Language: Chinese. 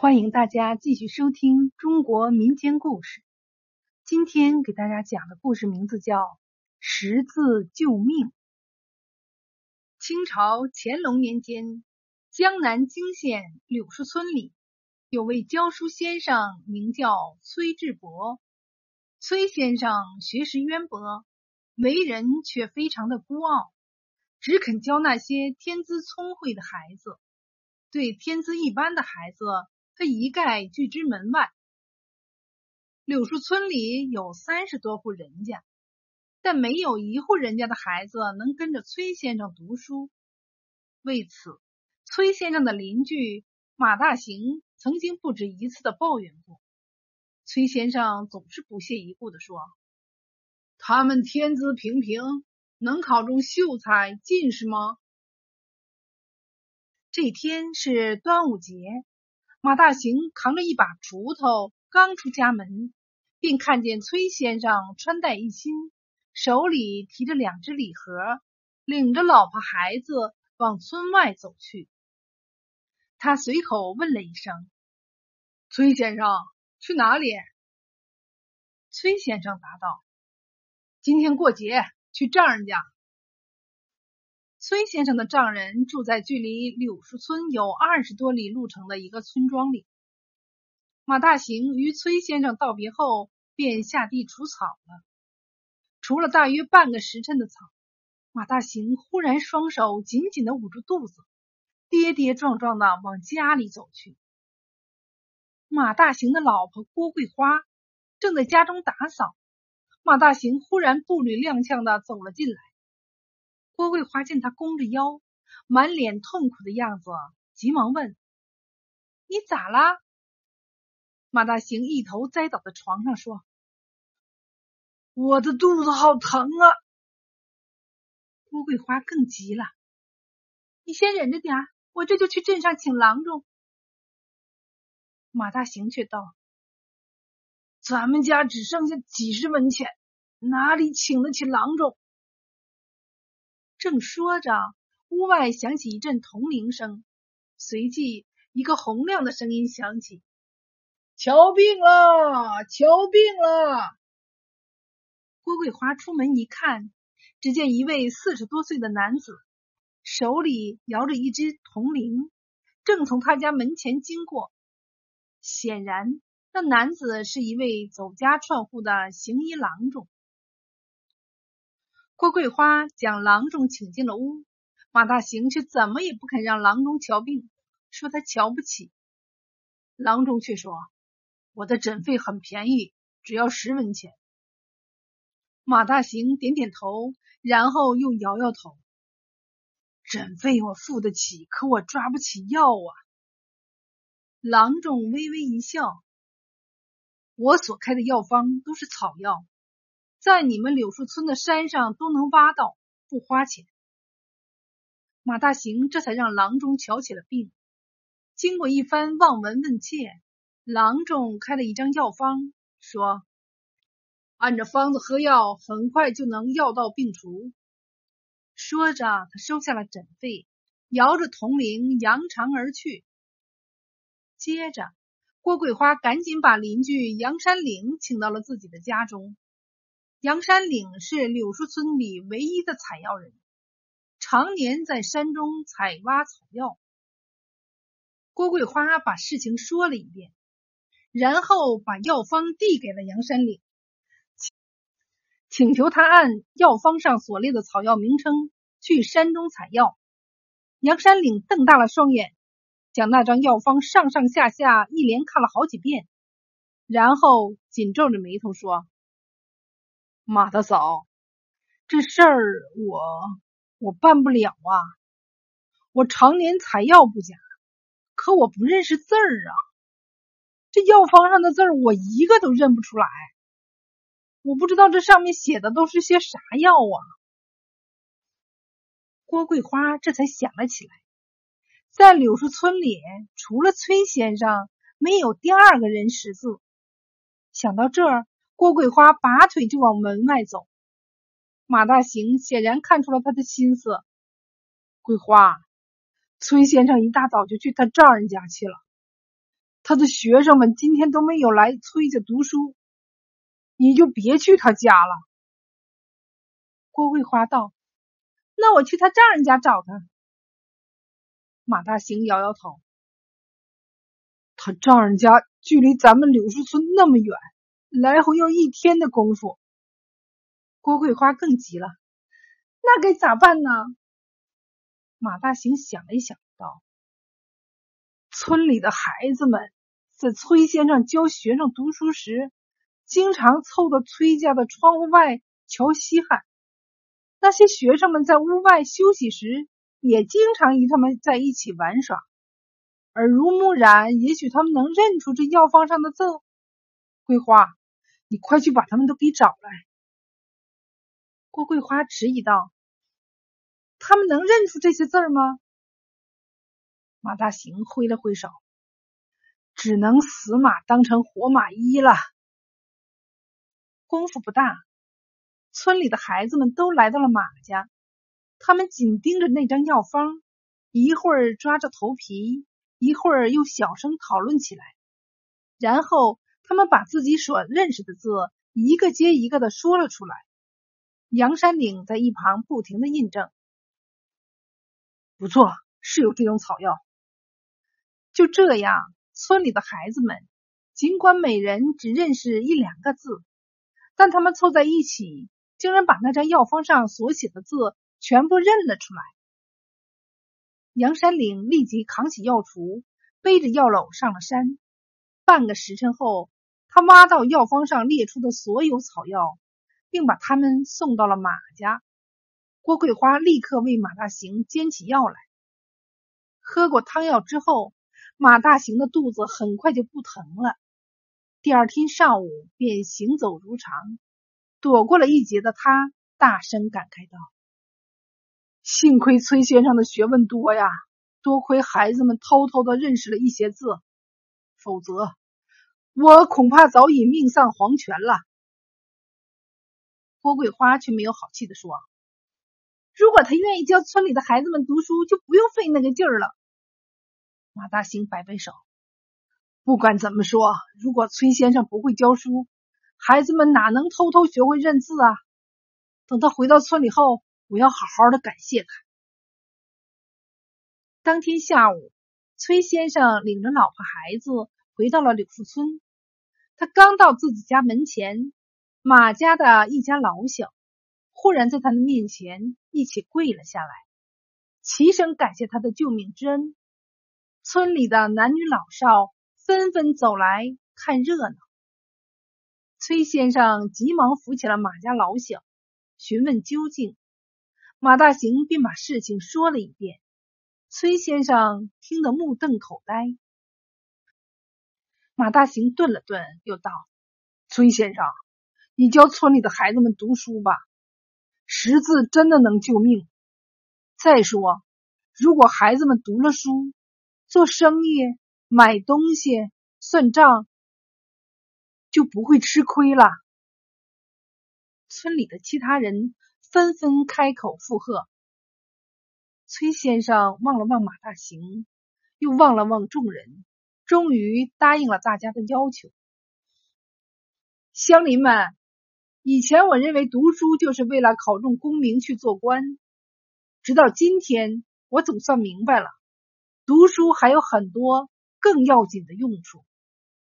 欢迎大家继续收听中国民间故事。今天给大家讲的故事名字叫《十字救命》。清朝乾隆年间，江南泾县柳树村里有位教书先生，名叫崔志伯。崔先生学识渊博，为人却非常的孤傲，只肯教那些天资聪慧的孩子，对天资一般的孩子。他一概拒之门外。柳树村里有三十多户人家，但没有一户人家的孩子能跟着崔先生读书。为此，崔先生的邻居马大行曾经不止一次的抱怨过。崔先生总是不屑一顾的说：“他们天资平平，能考中秀才、进士吗？”这天是端午节。马大行扛着一把锄头，刚出家门，便看见崔先生穿戴一新，手里提着两只礼盒，领着老婆孩子往村外走去。他随口问了一声：“崔先生去哪里？”崔先生答道：“今天过节，去丈人家。”崔先生的丈人住在距离柳树村有二十多里路程的一个村庄里。马大行与崔先生道别后，便下地除草了。除了大约半个时辰的草，马大行忽然双手紧紧的捂住肚子，跌跌撞撞的往家里走去。马大行的老婆郭桂花正在家中打扫，马大行忽然步履踉跄的走了进来。郭桂花见他弓着腰，满脸痛苦的样子，急忙问：“你咋啦？”马大行一头栽倒在床上，说：“我的肚子好疼啊！”郭桂花更急了：“你先忍着点，我这就去镇上请郎中。”马大行却道：“咱们家只剩下几十文钱，哪里请得起郎中？”正说着，屋外响起一阵铜铃声，随即一个洪亮的声音响起：“瞧病了，瞧病了！”郭桂花出门一看，只见一位四十多岁的男子手里摇着一只铜铃，正从他家门前经过。显然，那男子是一位走家串户的行医郎中。郭桂花将郎中请进了屋，马大行却怎么也不肯让郎中瞧病，说他瞧不起。郎中却说：“我的诊费很便宜，只要十文钱。”马大行点点头，然后又摇摇头：“诊费我付得起，可我抓不起药啊。”郎中微微一笑：“我所开的药方都是草药。”在你们柳树村的山上都能挖到，不花钱。马大行这才让郎中瞧起了病。经过一番望闻问切，郎中开了一张药方，说：“按着方子喝药，很快就能药到病除。”说着，他收下了诊费，摇着铜铃扬长而去。接着，郭桂花赶紧把邻居杨山岭请到了自己的家中。杨山岭是柳树村里唯一的采药人，常年在山中采挖草药。郭桂花把事情说了一遍，然后把药方递给了杨山岭，请求他按药方上所列的草药名称去山中采药。杨山岭瞪大了双眼，将那张药方上上下下一连看了好几遍，然后紧皱着眉头说。马大嫂，这事儿我我办不了啊！我常年采药不假，可我不认识字儿啊。这药方上的字儿我一个都认不出来，我不知道这上面写的都是些啥药啊！郭桂花这才想了起来，在柳树村里，除了崔先生，没有第二个人识字。想到这儿。郭桂花拔腿就往门外走，马大行显然看出了他的心思。桂花，崔先生一大早就去他丈人家去了，他的学生们今天都没有来崔家读书，你就别去他家了。”郭桂花道：“那我去他丈人家找他。”马大行摇摇头：“他丈人家距离咱们柳树村那么远，来回要一天的功夫。”郭桂花更急了：“那该咋办呢？”马大行想了一想，道：“村里的孩子们在崔先生教学生读书时，经常凑到崔家的窗户外瞧稀罕。那些学生们在屋外休息时，也经常与他们在一起玩耍。耳濡目染，也许他们能认出这药方上的字。桂花，你快去把他们都给找来。”郭桂花迟疑道。他们能认出这些字儿吗？马大行挥了挥手，只能死马当成活马医了。功夫不大，村里的孩子们都来到了马家，他们紧盯着那张药方，一会儿抓着头皮，一会儿又小声讨论起来。然后他们把自己所认识的字一个接一个的说了出来。杨山岭在一旁不停的印证。不错，是有这种草药。就这样，村里的孩子们尽管每人只认识一两个字，但他们凑在一起，竟然把那张药方上所写的字全部认了出来。杨山岭立即扛起药锄，背着药篓上了山。半个时辰后，他挖到药方上列出的所有草药，并把他们送到了马家。郭桂花立刻为马大行煎起药来。喝过汤药之后，马大行的肚子很快就不疼了。第二天上午便行走如常。躲过了一劫的他，大声感慨道：“幸亏崔先生的学问多呀，多亏孩子们偷偷的认识了一些字，否则我恐怕早已命丧黄泉了。”郭桂花却没有好气的说。如果他愿意教村里的孩子们读书，就不用费那个劲儿了。马大兴摆摆手，不管怎么说，如果崔先生不会教书，孩子们哪能偷偷学会认字啊？等他回到村里后，我要好好的感谢他。当天下午，崔先生领着老婆孩子回到了柳树村。他刚到自己家门前，马家的一家老小。忽然在他的面前一起跪了下来，齐声感谢他的救命之恩。村里的男女老少纷纷走来看热闹。崔先生急忙扶起了马家老小，询问究竟。马大行便把事情说了一遍。崔先生听得目瞪口呆。马大行顿了顿，又道：“崔先生，你教村里的孩子们读书吧。”识字真的能救命。再说，如果孩子们读了书，做生意、买东西、算账，就不会吃亏了。村里的其他人纷纷开口附和。崔先生望了望马大行，又望了望众人，终于答应了大家的要求。乡邻们。以前我认为读书就是为了考中功名去做官，直到今天我总算明白了，读书还有很多更要紧的用处。